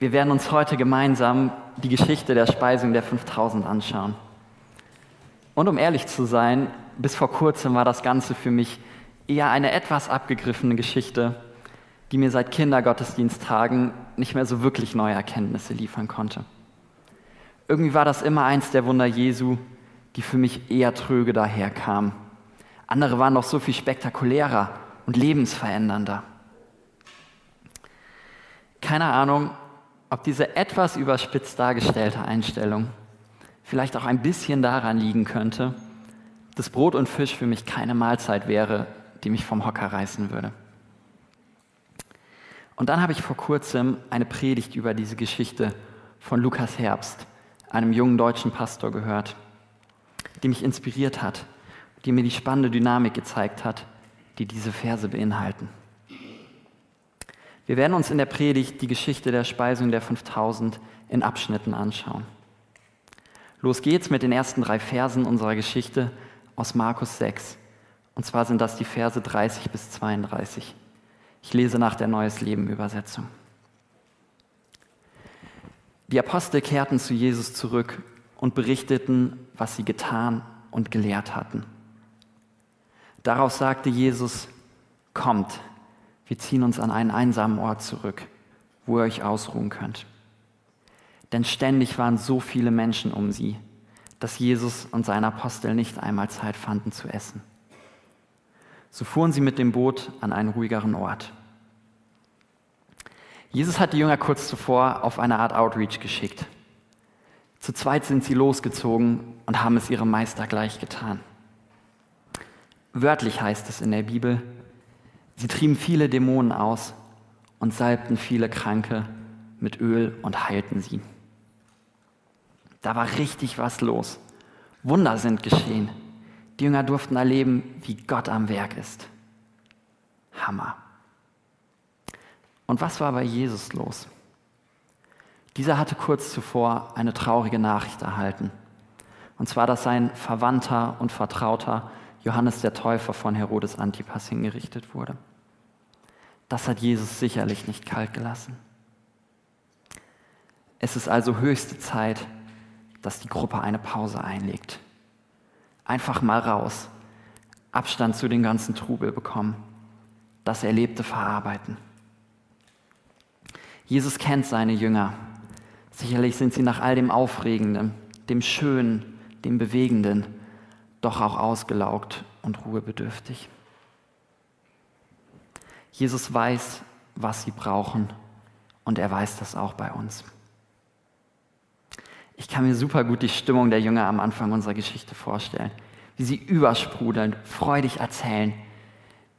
Wir werden uns heute gemeinsam die Geschichte der Speisung der 5000 anschauen. Und um ehrlich zu sein, bis vor kurzem war das Ganze für mich eher eine etwas abgegriffene Geschichte, die mir seit Kindergottesdiensttagen nicht mehr so wirklich neue Erkenntnisse liefern konnte. Irgendwie war das immer eins der Wunder Jesu, die für mich eher tröge daherkamen. Andere waren noch so viel spektakulärer und lebensverändernder. Keine Ahnung, ob diese etwas überspitzt dargestellte Einstellung vielleicht auch ein bisschen daran liegen könnte, dass Brot und Fisch für mich keine Mahlzeit wäre, die mich vom Hocker reißen würde. Und dann habe ich vor kurzem eine Predigt über diese Geschichte von Lukas Herbst, einem jungen deutschen Pastor, gehört, die mich inspiriert hat, die mir die spannende Dynamik gezeigt hat, die diese Verse beinhalten. Wir werden uns in der Predigt die Geschichte der Speisung der 5000 in Abschnitten anschauen. Los geht's mit den ersten drei Versen unserer Geschichte aus Markus 6. Und zwar sind das die Verse 30 bis 32. Ich lese nach der Neues Leben Übersetzung. Die Apostel kehrten zu Jesus zurück und berichteten, was sie getan und gelehrt hatten. Darauf sagte Jesus, kommt, wir ziehen uns an einen einsamen Ort zurück, wo ihr euch ausruhen könnt. Denn ständig waren so viele Menschen um sie, dass Jesus und seine Apostel nicht einmal Zeit fanden zu essen. So fuhren sie mit dem Boot an einen ruhigeren Ort. Jesus hat die Jünger kurz zuvor auf eine Art Outreach geschickt. Zu zweit sind sie losgezogen und haben es ihrem Meister gleich getan. Wörtlich heißt es in der Bibel, Sie trieben viele Dämonen aus und salbten viele Kranke mit Öl und heilten sie. Da war richtig was los. Wunder sind geschehen. Die Jünger durften erleben, wie Gott am Werk ist. Hammer. Und was war bei Jesus los? Dieser hatte kurz zuvor eine traurige Nachricht erhalten. Und zwar, dass sein Verwandter und Vertrauter Johannes der Täufer von Herodes Antipas hingerichtet wurde. Das hat Jesus sicherlich nicht kalt gelassen. Es ist also höchste Zeit, dass die Gruppe eine Pause einlegt. Einfach mal raus, Abstand zu dem ganzen Trubel bekommen, das Erlebte verarbeiten. Jesus kennt seine Jünger. Sicherlich sind sie nach all dem Aufregenden, dem Schönen, dem Bewegenden, doch auch ausgelaugt und ruhebedürftig. Jesus weiß, was sie brauchen und er weiß das auch bei uns. Ich kann mir super gut die Stimmung der Jünger am Anfang unserer Geschichte vorstellen, wie sie übersprudeln, freudig erzählen,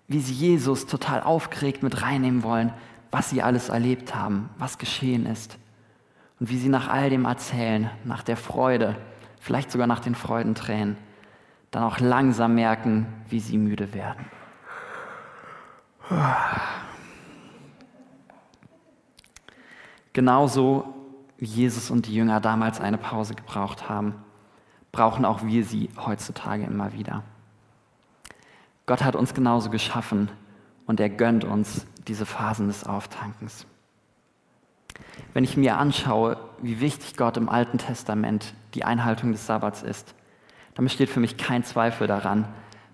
wie sie Jesus total aufgeregt mit reinnehmen wollen, was sie alles erlebt haben, was geschehen ist. Und wie sie nach all dem erzählen, nach der Freude, vielleicht sogar nach den Freudentränen, dann auch langsam merken, wie sie müde werden. Genauso wie Jesus und die Jünger damals eine Pause gebraucht haben, brauchen auch wir sie heutzutage immer wieder. Gott hat uns genauso geschaffen und er gönnt uns diese Phasen des Auftankens. Wenn ich mir anschaue, wie wichtig Gott im Alten Testament die Einhaltung des Sabbats ist, dann besteht für mich kein Zweifel daran,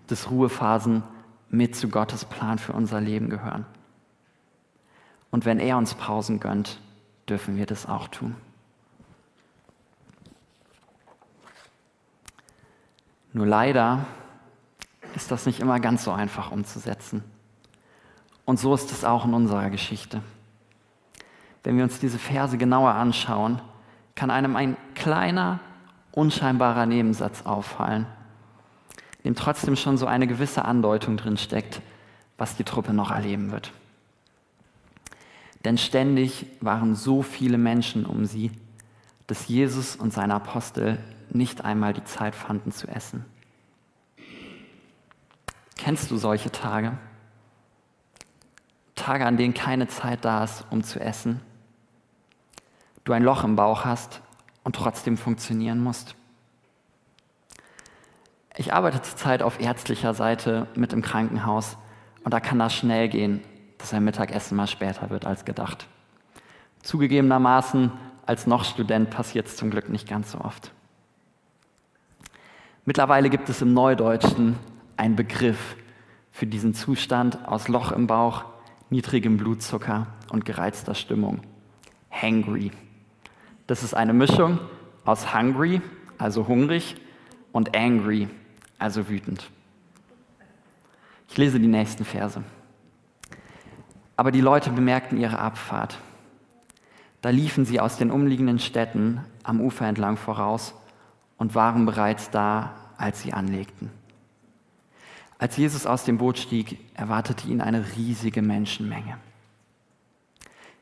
dass Ruhephasen mit zu Gottes Plan für unser Leben gehören. Und wenn er uns Pausen gönnt, dürfen wir das auch tun. Nur leider ist das nicht immer ganz so einfach umzusetzen. Und so ist es auch in unserer Geschichte. Wenn wir uns diese Verse genauer anschauen, kann einem ein kleiner, unscheinbarer Nebensatz auffallen, dem trotzdem schon so eine gewisse Andeutung drin steckt, was die Truppe noch erleben wird. Denn ständig waren so viele Menschen um sie, dass Jesus und seine Apostel nicht einmal die Zeit fanden zu essen. Kennst du solche Tage? Tage, an denen keine Zeit da ist, um zu essen? Du ein Loch im Bauch hast und trotzdem funktionieren musst? Ich arbeite zurzeit auf ärztlicher Seite mit im Krankenhaus und da kann das schnell gehen, dass ein Mittagessen mal später wird als gedacht. Zugegebenermaßen, als noch Student passiert es zum Glück nicht ganz so oft. Mittlerweile gibt es im Neudeutschen einen Begriff für diesen Zustand aus Loch im Bauch, niedrigem Blutzucker und gereizter Stimmung. Hangry. Das ist eine Mischung aus hungry, also hungrig, und angry, also wütend. Ich lese die nächsten Verse. Aber die Leute bemerkten ihre Abfahrt. Da liefen sie aus den umliegenden Städten am Ufer entlang voraus und waren bereits da, als sie anlegten. Als Jesus aus dem Boot stieg, erwartete ihn eine riesige Menschenmenge.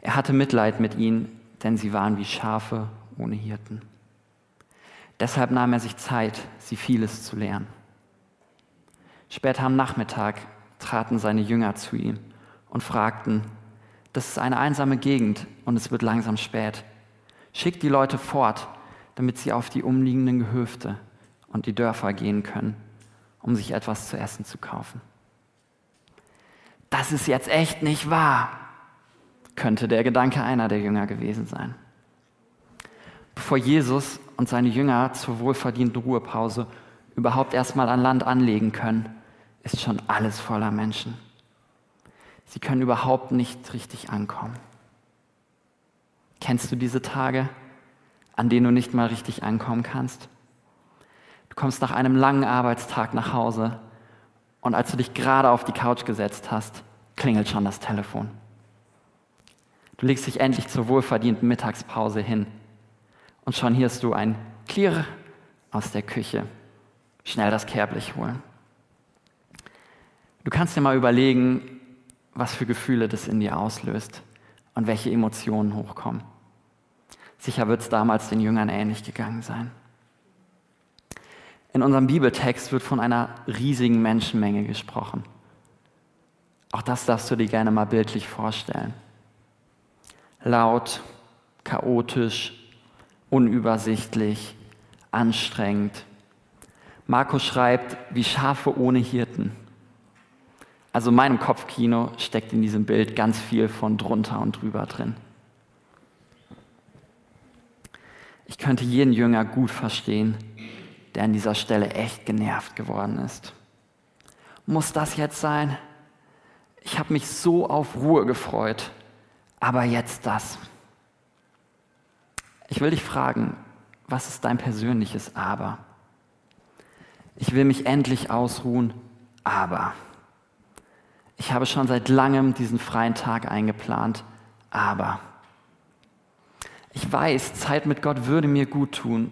Er hatte Mitleid mit ihnen, denn sie waren wie Schafe ohne Hirten. Deshalb nahm er sich Zeit, sie vieles zu lehren. Später am Nachmittag traten seine Jünger zu ihm und fragten, das ist eine einsame Gegend und es wird langsam spät. Schickt die Leute fort, damit sie auf die umliegenden Gehöfte und die Dörfer gehen können, um sich etwas zu essen zu kaufen. Das ist jetzt echt nicht wahr, könnte der Gedanke einer der Jünger gewesen sein. Bevor Jesus und seine Jünger zur wohlverdienten Ruhepause überhaupt erstmal an Land anlegen können, ist schon alles voller Menschen. Sie können überhaupt nicht richtig ankommen. Kennst du diese Tage, an denen du nicht mal richtig ankommen kannst? Du kommst nach einem langen Arbeitstag nach Hause und als du dich gerade auf die Couch gesetzt hast, klingelt schon das Telefon. Du legst dich endlich zur wohlverdienten Mittagspause hin und schon hörst du ein Klirr aus der Küche. Schnell das Kehrblech holen. Du kannst dir mal überlegen, was für Gefühle das in dir auslöst und welche Emotionen hochkommen. Sicher wird es damals den Jüngern ähnlich gegangen sein. In unserem Bibeltext wird von einer riesigen Menschenmenge gesprochen. Auch das darfst du dir gerne mal bildlich vorstellen. Laut, chaotisch, unübersichtlich, anstrengend. Markus schreibt, wie Schafe ohne Hirten. Also in meinem Kopfkino steckt in diesem Bild ganz viel von drunter und drüber drin. Ich könnte jeden Jünger gut verstehen, der an dieser Stelle echt genervt geworden ist. Muss das jetzt sein? Ich habe mich so auf Ruhe gefreut, aber jetzt das. Ich will dich fragen, was ist dein persönliches Aber? Ich will mich endlich ausruhen, aber. Ich habe schon seit langem diesen freien Tag eingeplant, aber. Ich weiß, Zeit mit Gott würde mir gut tun,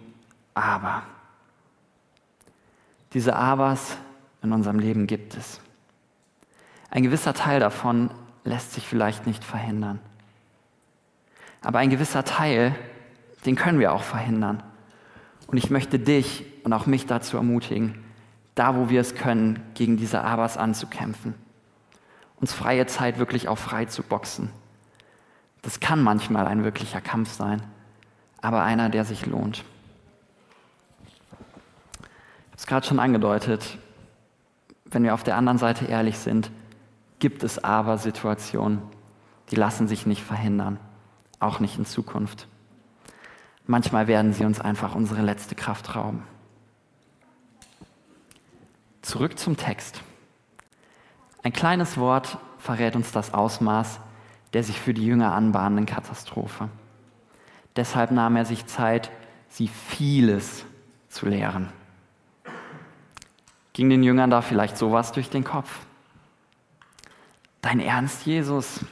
aber. Diese Abers in unserem Leben gibt es. Ein gewisser Teil davon lässt sich vielleicht nicht verhindern. Aber ein gewisser Teil, den können wir auch verhindern. Und ich möchte dich und auch mich dazu ermutigen, da wo wir es können, gegen diese Abers anzukämpfen uns freie Zeit wirklich auch frei zu boxen. Das kann manchmal ein wirklicher Kampf sein, aber einer, der sich lohnt. Ich habe es gerade schon angedeutet, wenn wir auf der anderen Seite ehrlich sind, gibt es aber Situationen, die lassen sich nicht verhindern, auch nicht in Zukunft. Manchmal werden sie uns einfach unsere letzte Kraft rauben. Zurück zum Text. Ein kleines Wort verrät uns das Ausmaß der sich für die Jünger anbahnenden Katastrophe. Deshalb nahm er sich Zeit, sie vieles zu lehren. Ging den Jüngern da vielleicht sowas durch den Kopf? Dein Ernst, Jesus?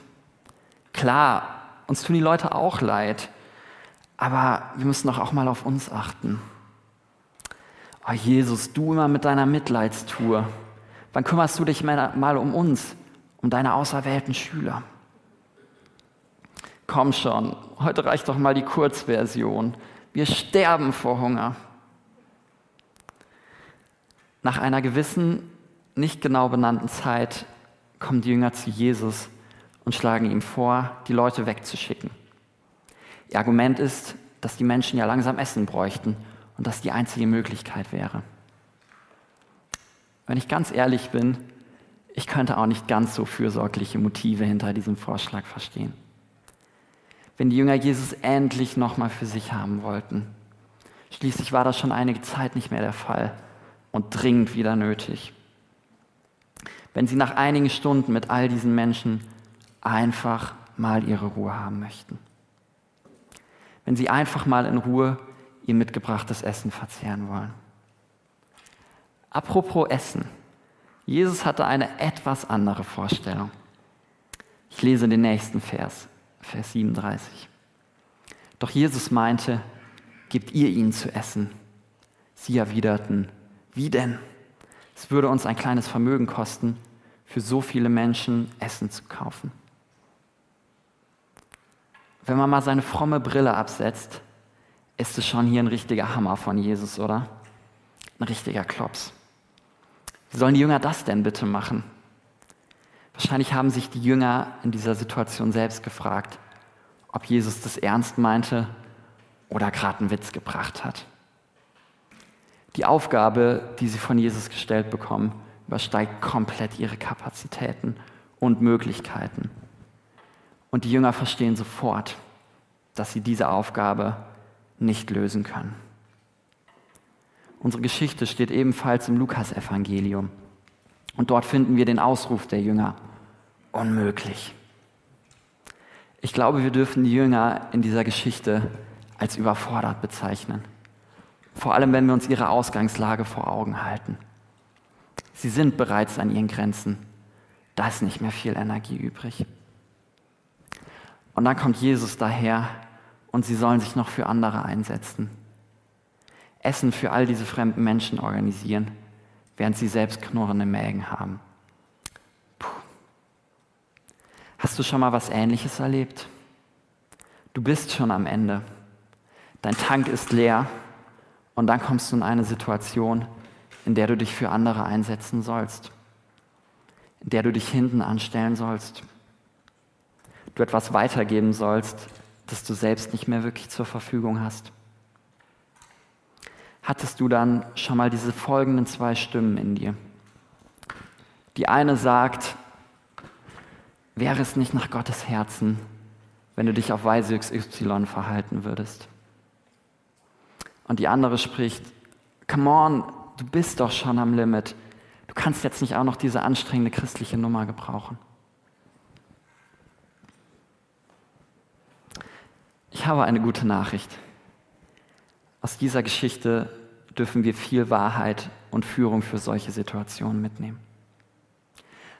Klar, uns tun die Leute auch leid, aber wir müssen doch auch mal auf uns achten. Oh Jesus, du immer mit deiner Mitleidstour. Wann kümmerst du dich mal um uns, um deine auserwählten Schüler? Komm schon, heute reicht doch mal die Kurzversion. Wir sterben vor Hunger. Nach einer gewissen, nicht genau benannten Zeit kommen die Jünger zu Jesus und schlagen ihm vor, die Leute wegzuschicken. Ihr Argument ist, dass die Menschen ja langsam Essen bräuchten und das die einzige Möglichkeit wäre. Wenn ich ganz ehrlich bin, ich könnte auch nicht ganz so fürsorgliche Motive hinter diesem Vorschlag verstehen. wenn die Jünger Jesus endlich nochmal für sich haben wollten. Schließlich war das schon einige Zeit nicht mehr der Fall und dringend wieder nötig. Wenn sie nach einigen Stunden mit all diesen Menschen einfach mal ihre Ruhe haben möchten. Wenn sie einfach mal in Ruhe ihr mitgebrachtes Essen verzehren wollen. Apropos Essen. Jesus hatte eine etwas andere Vorstellung. Ich lese den nächsten Vers, Vers 37. Doch Jesus meinte, gebt ihr ihnen zu essen. Sie erwiderten, wie denn? Es würde uns ein kleines Vermögen kosten, für so viele Menschen Essen zu kaufen. Wenn man mal seine fromme Brille absetzt, ist es schon hier ein richtiger Hammer von Jesus, oder? Ein richtiger Klops. Wie sollen die Jünger das denn bitte machen? Wahrscheinlich haben sich die Jünger in dieser Situation selbst gefragt, ob Jesus das ernst meinte oder gerade einen Witz gebracht hat. Die Aufgabe, die sie von Jesus gestellt bekommen, übersteigt komplett ihre Kapazitäten und Möglichkeiten. Und die Jünger verstehen sofort, dass sie diese Aufgabe nicht lösen können. Unsere Geschichte steht ebenfalls im Lukasevangelium. Und dort finden wir den Ausruf der Jünger. Unmöglich. Ich glaube, wir dürfen die Jünger in dieser Geschichte als überfordert bezeichnen. Vor allem, wenn wir uns ihre Ausgangslage vor Augen halten. Sie sind bereits an ihren Grenzen. Da ist nicht mehr viel Energie übrig. Und dann kommt Jesus daher und sie sollen sich noch für andere einsetzen. Essen für all diese fremden Menschen organisieren, während sie selbst knurrende Mägen haben. Puh. Hast du schon mal was Ähnliches erlebt? Du bist schon am Ende. Dein Tank ist leer und dann kommst du in eine Situation, in der du dich für andere einsetzen sollst, in der du dich hinten anstellen sollst, du etwas weitergeben sollst, das du selbst nicht mehr wirklich zur Verfügung hast. Hattest du dann schon mal diese folgenden zwei Stimmen in dir? Die eine sagt, wäre es nicht nach Gottes Herzen, wenn du dich auf Weise XY verhalten würdest? Und die andere spricht, come on, du bist doch schon am Limit. Du kannst jetzt nicht auch noch diese anstrengende christliche Nummer gebrauchen. Ich habe eine gute Nachricht. Aus dieser Geschichte dürfen wir viel Wahrheit und Führung für solche Situationen mitnehmen.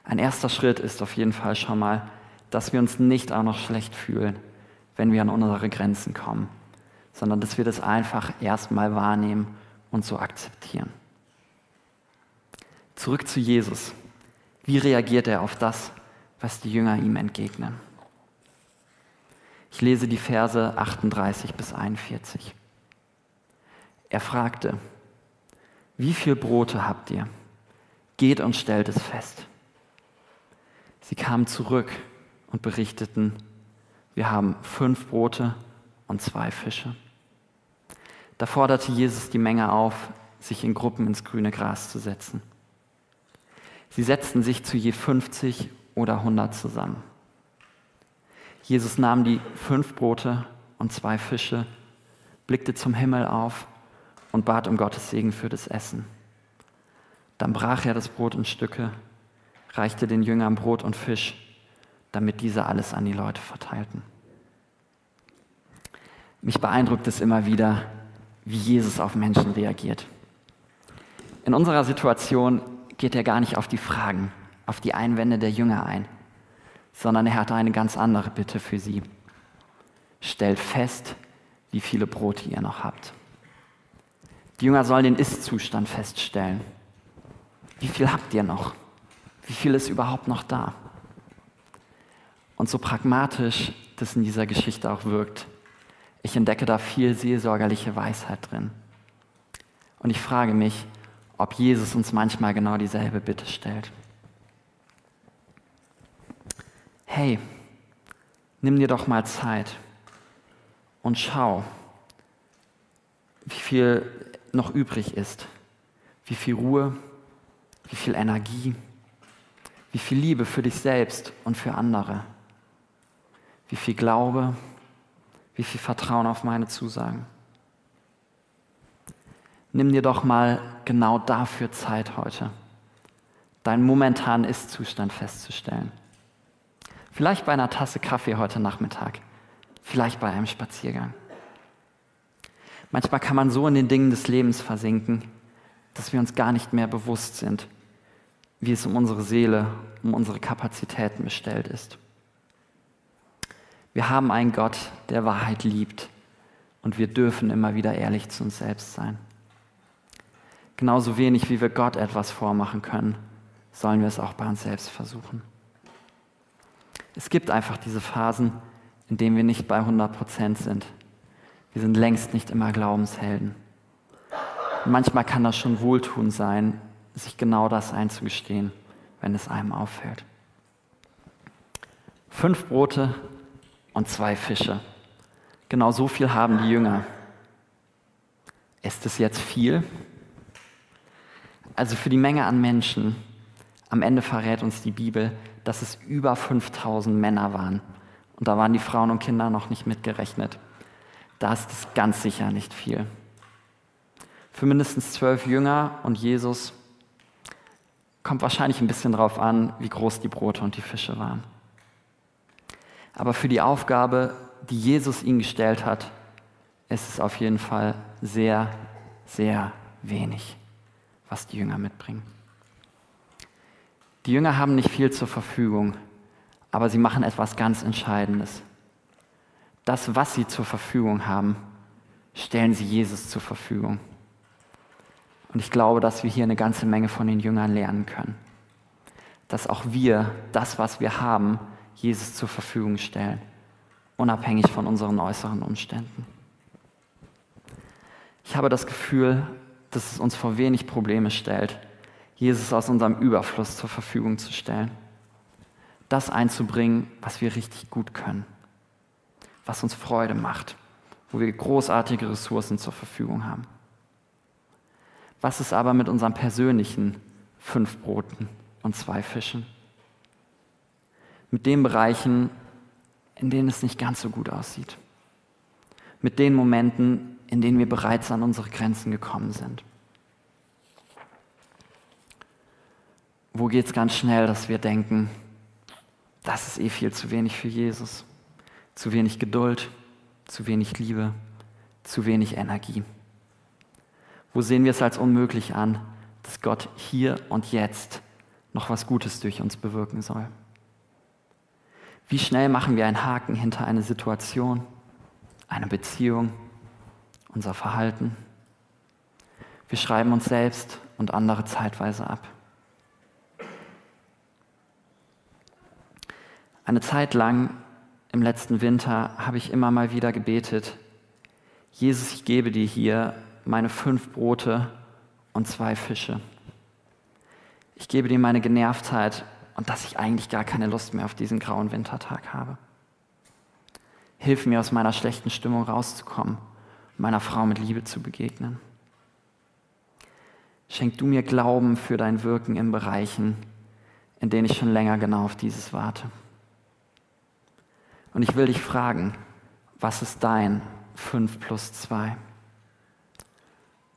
Ein erster Schritt ist auf jeden Fall schon mal, dass wir uns nicht auch noch schlecht fühlen, wenn wir an unsere Grenzen kommen sondern dass wir das einfach erstmal wahrnehmen und so akzeptieren. Zurück zu Jesus. Wie reagiert er auf das, was die Jünger ihm entgegnen? Ich lese die Verse 38 bis 41. Er fragte, wie viel Brote habt ihr? Geht und stellt es fest. Sie kamen zurück und berichteten, wir haben fünf Brote und zwei Fische. Da forderte Jesus die Menge auf, sich in Gruppen ins grüne Gras zu setzen. Sie setzten sich zu je 50 oder 100 zusammen. Jesus nahm die fünf Brote und zwei Fische, blickte zum Himmel auf und bat um Gottes Segen für das Essen. Dann brach er das Brot in Stücke, reichte den Jüngern Brot und Fisch, damit diese alles an die Leute verteilten. Mich beeindruckt es immer wieder, wie Jesus auf Menschen reagiert. In unserer Situation geht er gar nicht auf die Fragen, auf die Einwände der Jünger ein, sondern er hat eine ganz andere Bitte für sie. Stellt fest, wie viele Brote ihr noch habt. Die Jünger sollen den Ist-Zustand feststellen. Wie viel habt ihr noch? Wie viel ist überhaupt noch da? Und so pragmatisch das in dieser Geschichte auch wirkt, ich entdecke da viel seelsorgerliche Weisheit drin. Und ich frage mich, ob Jesus uns manchmal genau dieselbe Bitte stellt. Hey, nimm dir doch mal Zeit und schau, wie viel noch übrig ist, wie viel Ruhe, wie viel Energie, wie viel Liebe für dich selbst und für andere, wie viel Glaube, Wie viel Vertrauen auf meine Zusagen? Nimm dir doch mal genau dafür Zeit heute, deinen momentanen Ist-Zustand festzustellen. Vielleicht bei einer Tasse Kaffee heute Nachmittag, vielleicht bei einem Spaziergang. Manchmal kann man so in den Dingen des Lebens versinken, dass wir uns gar nicht mehr bewusst sind, wie es um unsere Seele, um unsere Kapazitäten bestellt ist. Wir haben einen Gott, der Wahrheit liebt und wir dürfen immer wieder ehrlich zu uns selbst sein. Genauso wenig wie wir Gott etwas vormachen können, sollen wir es auch bei uns selbst versuchen. Es gibt einfach diese Phasen, in denen wir nicht bei 100 Prozent sind. Wir sind längst nicht immer Glaubenshelden. Und manchmal kann das schon wohltun sein, sich genau das einzugestehen, wenn es einem auffällt. Fünf Brote und zwei Fische. Genau so viel haben die Jünger. Ist es jetzt viel? Also für die Menge an Menschen, am Ende verrät uns die Bibel, dass es über 5000 Männer waren. Und da waren die Frauen und Kinder noch nicht mitgerechnet. Da ist es ganz sicher nicht viel. Für mindestens zwölf Jünger und Jesus kommt wahrscheinlich ein bisschen darauf an, wie groß die Brote und die Fische waren. Aber für die Aufgabe, die Jesus ihnen gestellt hat, ist es auf jeden Fall sehr, sehr wenig was die Jünger mitbringen. Die Jünger haben nicht viel zur Verfügung, aber sie machen etwas ganz Entscheidendes. Das, was sie zur Verfügung haben, stellen sie Jesus zur Verfügung. Und ich glaube, dass wir hier eine ganze Menge von den Jüngern lernen können. Dass auch wir das, was wir haben, Jesus zur Verfügung stellen, unabhängig von unseren äußeren Umständen. Ich habe das Gefühl, dass es uns vor wenig Probleme stellt, Jesus aus unserem Überfluss zur Verfügung zu stellen. Das einzubringen, was wir richtig gut können, was uns Freude macht, wo wir großartige Ressourcen zur Verfügung haben. Was ist aber mit unseren persönlichen fünf Broten und zwei Fischen? Mit den Bereichen, in denen es nicht ganz so gut aussieht. Mit den Momenten, in denen wir bereits an unsere Grenzen gekommen sind. Wo geht es ganz schnell, dass wir denken, das ist eh viel zu wenig für Jesus, zu wenig Geduld, zu wenig Liebe, zu wenig Energie. Wo sehen wir es als unmöglich an, dass Gott hier und jetzt noch was Gutes durch uns bewirken soll? Wie schnell machen wir einen Haken hinter eine Situation, eine Beziehung, unser Verhalten. Wir schreiben uns selbst und andere zeitweise ab. Eine Zeit lang im letzten Winter habe ich immer mal wieder gebetet, Jesus, ich gebe dir hier meine fünf Brote und zwei Fische. Ich gebe dir meine Genervtheit und dass ich eigentlich gar keine Lust mehr auf diesen grauen Wintertag habe. Hilf mir aus meiner schlechten Stimmung rauszukommen meiner Frau mit Liebe zu begegnen. Schenk du mir Glauben für dein Wirken in Bereichen, in denen ich schon länger genau auf dieses warte. Und ich will dich fragen, was ist dein 5 plus 2?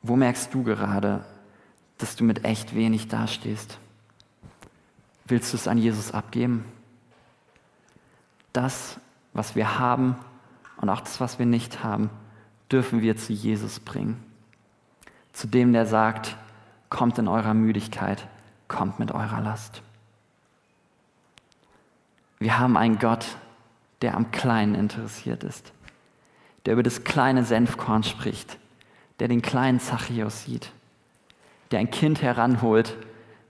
Wo merkst du gerade, dass du mit echt wenig dastehst? Willst du es an Jesus abgeben? Das, was wir haben und auch das, was wir nicht haben, dürfen wir zu Jesus bringen. Zu dem, der sagt, kommt in eurer Müdigkeit, kommt mit eurer Last. Wir haben einen Gott, der am Kleinen interessiert ist, der über das kleine Senfkorn spricht, der den kleinen Zachäus sieht, der ein Kind heranholt,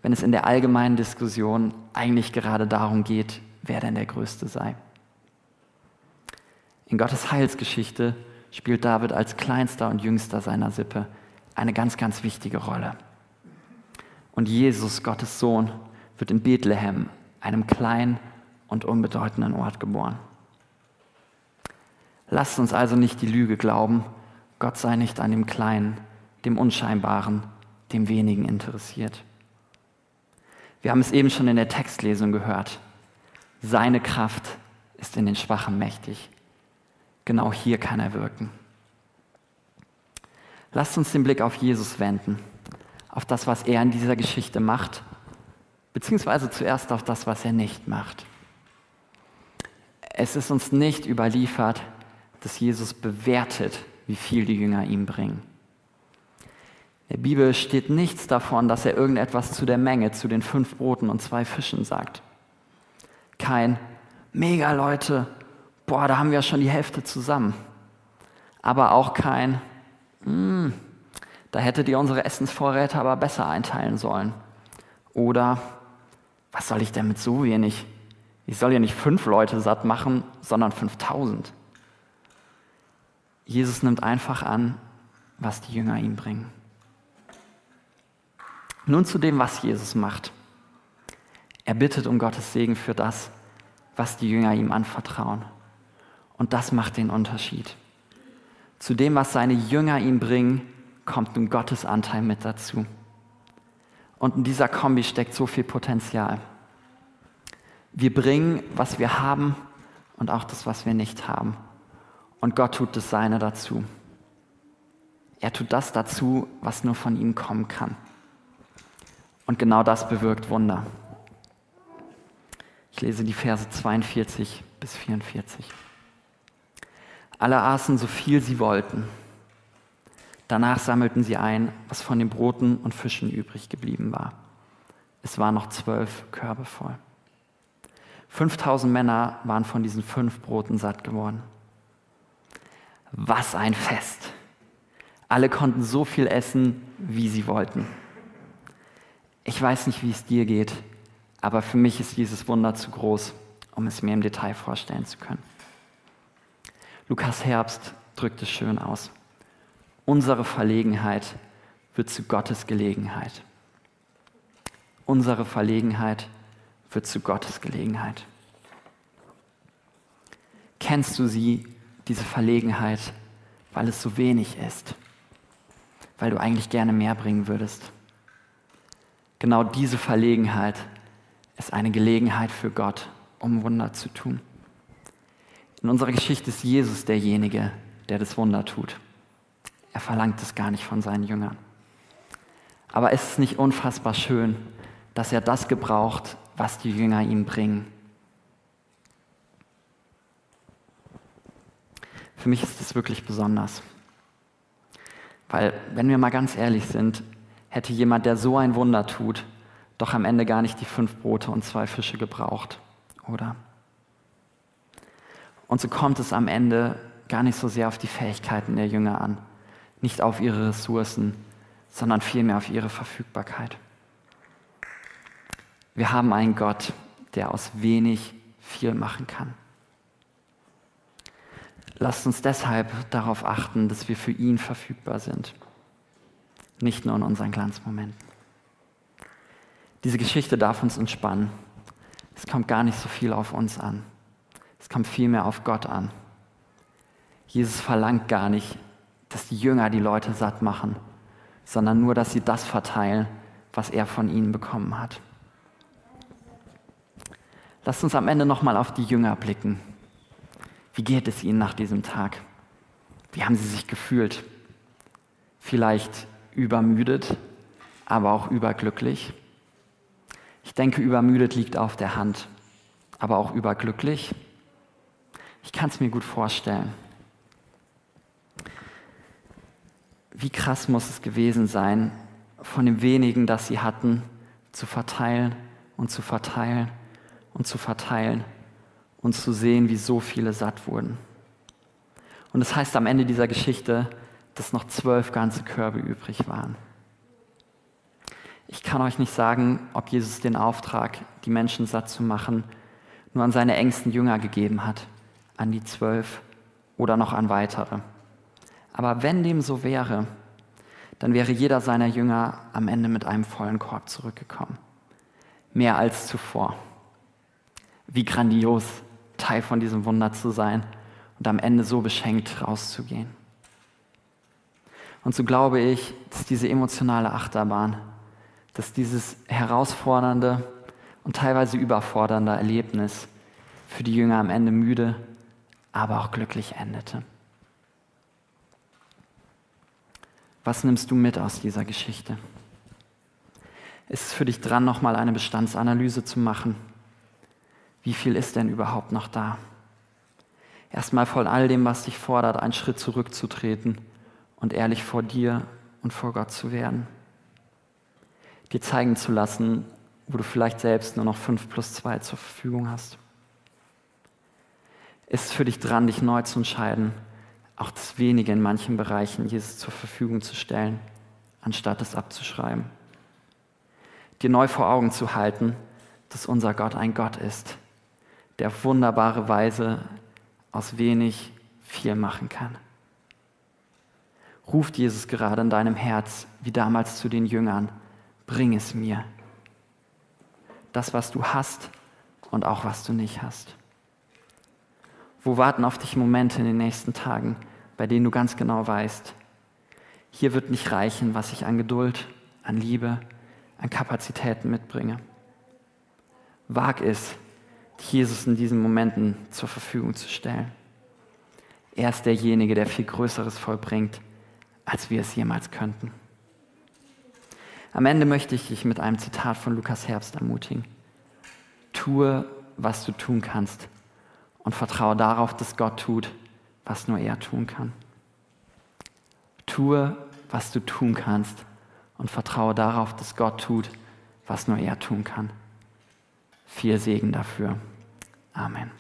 wenn es in der allgemeinen Diskussion eigentlich gerade darum geht, wer denn der Größte sei. In Gottes Heilsgeschichte spielt David als kleinster und jüngster seiner Sippe eine ganz, ganz wichtige Rolle. Und Jesus, Gottes Sohn, wird in Bethlehem, einem kleinen und unbedeutenden Ort geboren. Lasst uns also nicht die Lüge glauben, Gott sei nicht an dem Kleinen, dem Unscheinbaren, dem Wenigen interessiert. Wir haben es eben schon in der Textlesung gehört. Seine Kraft ist in den Schwachen mächtig. Genau hier kann er wirken. Lasst uns den Blick auf Jesus wenden, auf das, was er in dieser Geschichte macht, beziehungsweise zuerst auf das, was er nicht macht. Es ist uns nicht überliefert, dass Jesus bewertet, wie viel die Jünger ihm bringen. In der Bibel steht nichts davon, dass er irgendetwas zu der Menge, zu den fünf Broten und zwei Fischen sagt. Kein Mega Leute, boah, da haben wir schon die Hälfte zusammen. Aber auch kein, hm, da hättet ihr unsere Essensvorräte aber besser einteilen sollen. Oder, was soll ich denn mit so wenig? Ich soll ja nicht fünf Leute satt machen, sondern 5000. Jesus nimmt einfach an, was die Jünger ihm bringen. Nun zu dem, was Jesus macht. Er bittet um Gottes Segen für das, was die Jünger ihm anvertrauen. Und das macht den Unterschied. Zu dem, was seine Jünger ihm bringen, kommt nun Gottes Anteil mit dazu. Und in dieser Kombi steckt so viel Potenzial. Wir bringen, was wir haben und auch das, was wir nicht haben. Und Gott tut das Seine dazu. Er tut das dazu, was nur von ihm kommen kann. Und genau das bewirkt Wunder. Ich lese die Verse 42 bis 44. Alle aßen so viel sie wollten. Danach sammelten sie ein, was von den Broten und Fischen übrig geblieben war. Es waren noch zwölf Körbe voll. 5000 Männer waren von diesen fünf Broten satt geworden. Was ein Fest! Alle konnten so viel essen, wie sie wollten. Ich weiß nicht, wie es dir geht, aber für mich ist dieses Wunder zu groß, um es mir im Detail vorstellen zu können. Lukas Herbst drückt es schön aus. Unsere Verlegenheit wird zu Gottes Gelegenheit. Unsere Verlegenheit wird zu Gottes Gelegenheit. Kennst du sie, diese Verlegenheit, weil es so wenig ist? Weil du eigentlich gerne mehr bringen würdest? Genau diese Verlegenheit ist eine Gelegenheit für Gott, um Wunder zu tun. In unserer Geschichte ist Jesus derjenige, der das Wunder tut. Er verlangt es gar nicht von seinen Jüngern. Aber es ist nicht unfassbar schön, dass er das gebraucht, was die Jünger ihm bringen. Für mich ist es wirklich besonders. Weil, wenn wir mal ganz ehrlich sind, hätte jemand, der so ein Wunder tut, doch am Ende gar nicht die fünf Brote und zwei Fische gebraucht, oder? Und so kommt es am Ende gar nicht so sehr auf die Fähigkeiten der Jünger an, nicht auf ihre Ressourcen, sondern vielmehr auf ihre Verfügbarkeit. Wir haben einen Gott, der aus wenig viel machen kann. Lasst uns deshalb darauf achten, dass wir für ihn verfügbar sind, nicht nur in unseren Glanzmomenten. Diese Geschichte darf uns entspannen. Es kommt gar nicht so viel auf uns an. Es kommt vielmehr auf Gott an. Jesus verlangt gar nicht, dass die Jünger die Leute satt machen, sondern nur, dass sie das verteilen, was er von ihnen bekommen hat. Lasst uns am Ende nochmal auf die Jünger blicken. Wie geht es ihnen nach diesem Tag? Wie haben sie sich gefühlt? Vielleicht übermüdet, aber auch überglücklich. Ich denke, übermüdet liegt auf der Hand, aber auch überglücklich. Ich kann es mir gut vorstellen. Wie krass muss es gewesen sein, von dem wenigen, das sie hatten, zu verteilen und zu verteilen und zu verteilen und zu sehen, wie so viele satt wurden. Und es das heißt am Ende dieser Geschichte, dass noch zwölf ganze Körbe übrig waren. Ich kann euch nicht sagen, ob Jesus den Auftrag, die Menschen satt zu machen, nur an seine engsten Jünger gegeben hat, an die zwölf oder noch an weitere. Aber wenn dem so wäre, dann wäre jeder seiner Jünger am Ende mit einem vollen Korb zurückgekommen. Mehr als zuvor. Wie grandios, Teil von diesem Wunder zu sein und am Ende so beschenkt rauszugehen. Und so glaube ich, dass diese emotionale Achterbahn dass dieses herausfordernde und teilweise überfordernde Erlebnis für die Jünger am Ende müde, aber auch glücklich endete. Was nimmst du mit aus dieser Geschichte? Ist es für dich dran, nochmal eine Bestandsanalyse zu machen? Wie viel ist denn überhaupt noch da? Erstmal von all dem, was dich fordert, einen Schritt zurückzutreten und ehrlich vor dir und vor Gott zu werden. Dir zeigen zu lassen, wo du vielleicht selbst nur noch fünf plus zwei zur Verfügung hast. Ist für dich dran, dich neu zu entscheiden, auch das Wenige in manchen Bereichen Jesus zur Verfügung zu stellen, anstatt es abzuschreiben. Dir neu vor Augen zu halten, dass unser Gott ein Gott ist, der auf wunderbare Weise aus wenig viel machen kann. Ruft Jesus gerade in deinem Herz, wie damals zu den Jüngern, bring es mir. Das, was du hast und auch was du nicht hast. Wo warten auf dich Momente in den nächsten Tagen, bei denen du ganz genau weißt, hier wird nicht reichen, was ich an Geduld, an Liebe, an Kapazitäten mitbringe. Wag es, Jesus in diesen Momenten zur Verfügung zu stellen. Er ist derjenige, der viel Größeres vollbringt, als wir es jemals könnten. Am Ende möchte ich dich mit einem Zitat von Lukas Herbst ermutigen. Tue, was du tun kannst, und vertraue darauf, dass Gott tut, was nur er tun kann. Tue, was du tun kannst und vertraue darauf, dass Gott tut, was nur er tun kann. Viel Segen dafür. Amen.